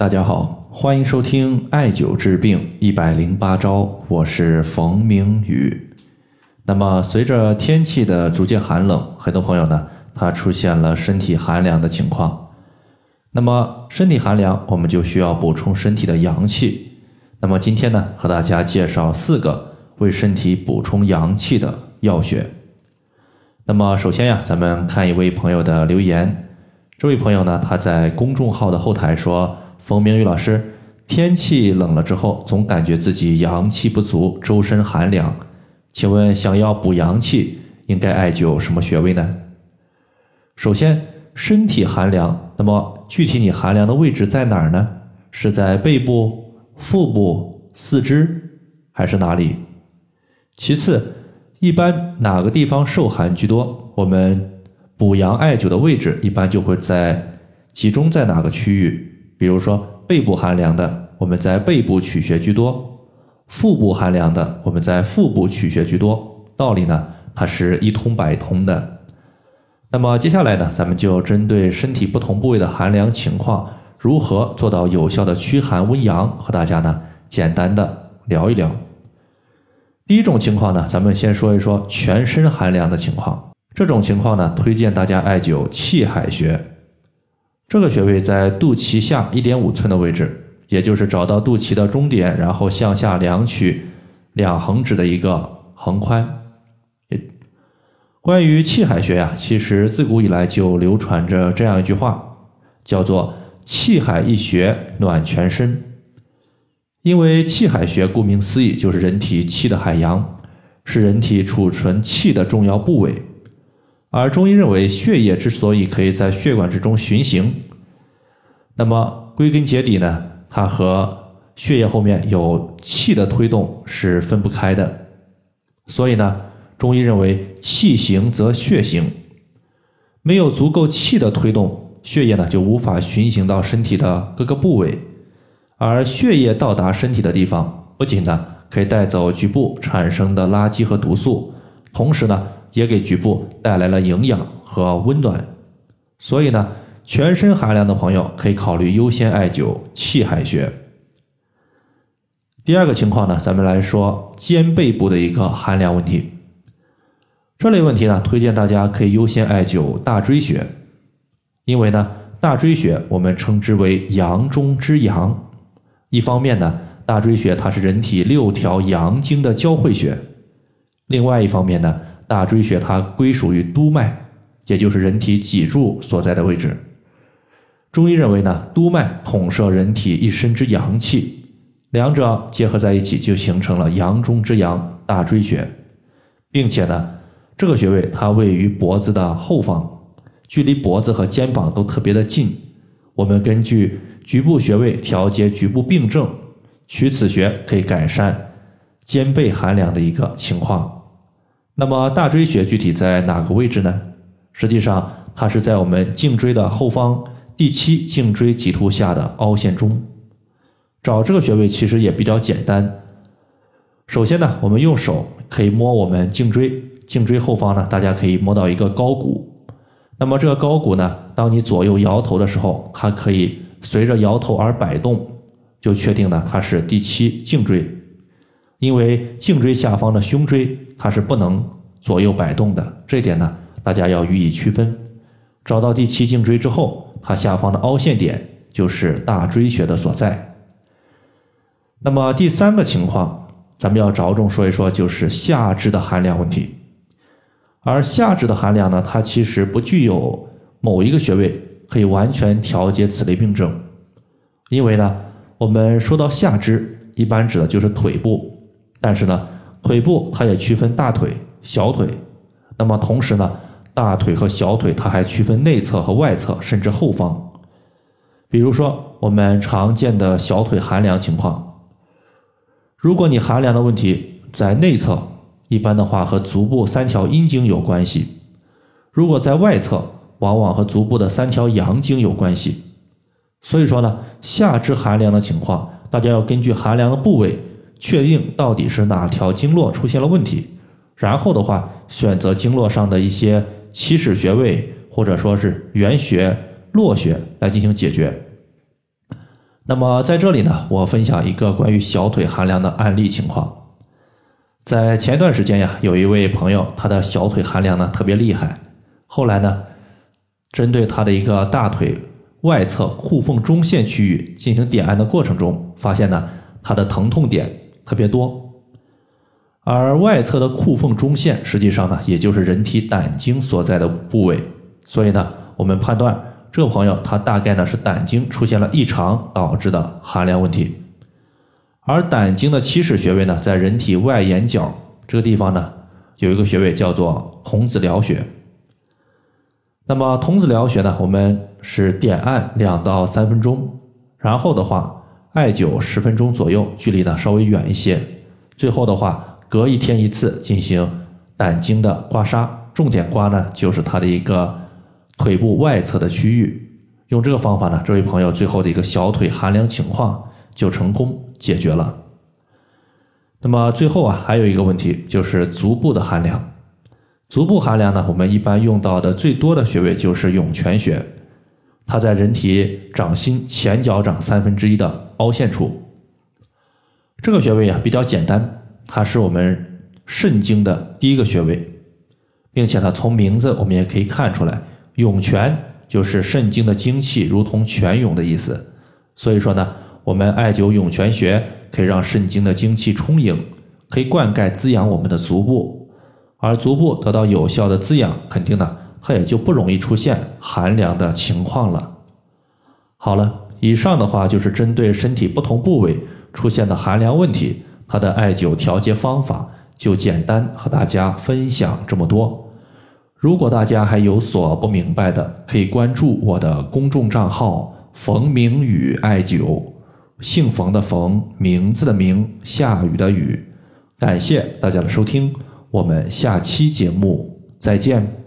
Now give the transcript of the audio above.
大家好，欢迎收听艾灸治病一百零八招，我是冯明宇。那么，随着天气的逐渐寒冷，很多朋友呢，他出现了身体寒凉的情况。那么，身体寒凉，我们就需要补充身体的阳气。那么，今天呢，和大家介绍四个为身体补充阳气的药穴。那么，首先呀，咱们看一位朋友的留言。这位朋友呢，他在公众号的后台说。冯明宇老师，天气冷了之后，总感觉自己阳气不足，周身寒凉。请问，想要补阳气，应该艾灸什么穴位呢？首先，身体寒凉，那么具体你寒凉的位置在哪儿呢？是在背部、腹部、四肢，还是哪里？其次，一般哪个地方受寒居多？我们补阳艾灸的位置一般就会在集中在哪个区域？比如说背部寒凉的，我们在背部取穴居多；腹部寒凉的，我们在腹部取穴居多。道理呢，它是一通百通的。那么接下来呢，咱们就针对身体不同部位的寒凉情况，如何做到有效的驱寒温阳，和大家呢简单的聊一聊。第一种情况呢，咱们先说一说全身寒凉的情况。这种情况呢，推荐大家艾灸气海穴。这个穴位在肚脐下一点五寸的位置，也就是找到肚脐的中点，然后向下量取两横指的一个横宽。关于气海穴呀，其实自古以来就流传着这样一句话，叫做“气海一穴暖全身”。因为气海穴顾名思义就是人体气的海洋，是人体储存气的重要部位。而中医认为，血液之所以可以在血管之中循行，那么归根结底呢，它和血液后面有气的推动是分不开的。所以呢，中医认为气行则血行，没有足够气的推动，血液呢就无法循行到身体的各个部位。而血液到达身体的地方，不仅呢可以带走局部产生的垃圾和毒素，同时呢。也给局部带来了营养和温暖，所以呢，全身寒凉的朋友可以考虑优先艾灸气海穴。第二个情况呢，咱们来说肩背部的一个寒凉问题。这类问题呢，推荐大家可以优先艾灸大椎穴，因为呢，大椎穴我们称之为阳中之阳。一方面呢，大椎穴它是人体六条阳经的交汇穴；另外一方面呢。大椎穴它归属于督脉，也就是人体脊柱所在的位置。中医认为呢，督脉统摄人体一身之阳气，两者结合在一起，就形成了阳中之阳大椎穴，并且呢，这个穴位它位于脖子的后方，距离脖子和肩膀都特别的近。我们根据局部穴位调节局部病症，取此穴可以改善肩背寒凉的一个情况。那么大椎穴具体在哪个位置呢？实际上，它是在我们颈椎的后方第七颈椎棘突下的凹陷中。找这个穴位其实也比较简单。首先呢，我们用手可以摸我们颈椎，颈椎后方呢，大家可以摸到一个高骨。那么这个高骨呢，当你左右摇头的时候，它可以随着摇头而摆动，就确定呢它是第七颈椎。因为颈椎下方的胸椎它是不能左右摆动的，这点呢，大家要予以区分。找到第七颈椎之后，它下方的凹陷点就是大椎穴的所在。那么第三个情况，咱们要着重说一说，就是下肢的寒凉问题。而下肢的寒凉呢，它其实不具有某一个穴位可以完全调节此类病症，因为呢，我们说到下肢，一般指的就是腿部。但是呢，腿部它也区分大腿、小腿，那么同时呢，大腿和小腿它还区分内侧和外侧，甚至后方。比如说我们常见的小腿寒凉情况，如果你寒凉的问题在内侧，一般的话和足部三条阴经有关系；如果在外侧，往往和足部的三条阳经有关系。所以说呢，下肢寒凉的情况，大家要根据寒凉的部位。确定到底是哪条经络出现了问题，然后的话选择经络上的一些起始穴位或者说是原穴、络穴来进行解决。那么在这里呢，我分享一个关于小腿寒凉的案例情况。在前段时间呀，有一位朋友，他的小腿寒凉呢特别厉害。后来呢，针对他的一个大腿外侧裤缝中线区域进行点按的过程中，发现呢他的疼痛点特别多。而外侧的裤缝中线实际上呢，也就是人体胆经所在的部位。所以呢，我们判断这个朋友他大概呢是胆经出现了异常导致的寒凉问题。而胆经的起始穴位呢，在人体外眼角这个地方呢，有一个穴位叫做童子髎穴。那么童子髎穴呢，我们是点按两到三分钟，然后的话艾灸十分钟左右，距离呢稍微远一些。最后的话，隔一天一次进行胆经的刮痧，重点刮呢就是它的一个腿部外侧的区域。用这个方法呢，这位朋友最后的一个小腿寒凉情况就成功。解决了。那么最后啊，还有一个问题就是足部的寒凉。足部寒凉呢，我们一般用到的最多的穴位就是涌泉穴，它在人体掌心前脚掌三分之一的凹陷处。这个穴位啊比较简单，它是我们肾经的第一个穴位，并且呢从名字我们也可以看出来，涌泉就是肾经的精气如同泉涌的意思。所以说呢。我们艾灸涌泉穴，可以让肾经的精气充盈，可以灌溉滋养我们的足部，而足部得到有效的滋养，肯定呢，它也就不容易出现寒凉的情况了。好了，以上的话就是针对身体不同部位出现的寒凉问题，它的艾灸调节方法就简单和大家分享这么多。如果大家还有所不明白的，可以关注我的公众账号“冯明宇艾灸”。姓冯的冯，名字的名，下雨的雨。感谢大家的收听，我们下期节目再见。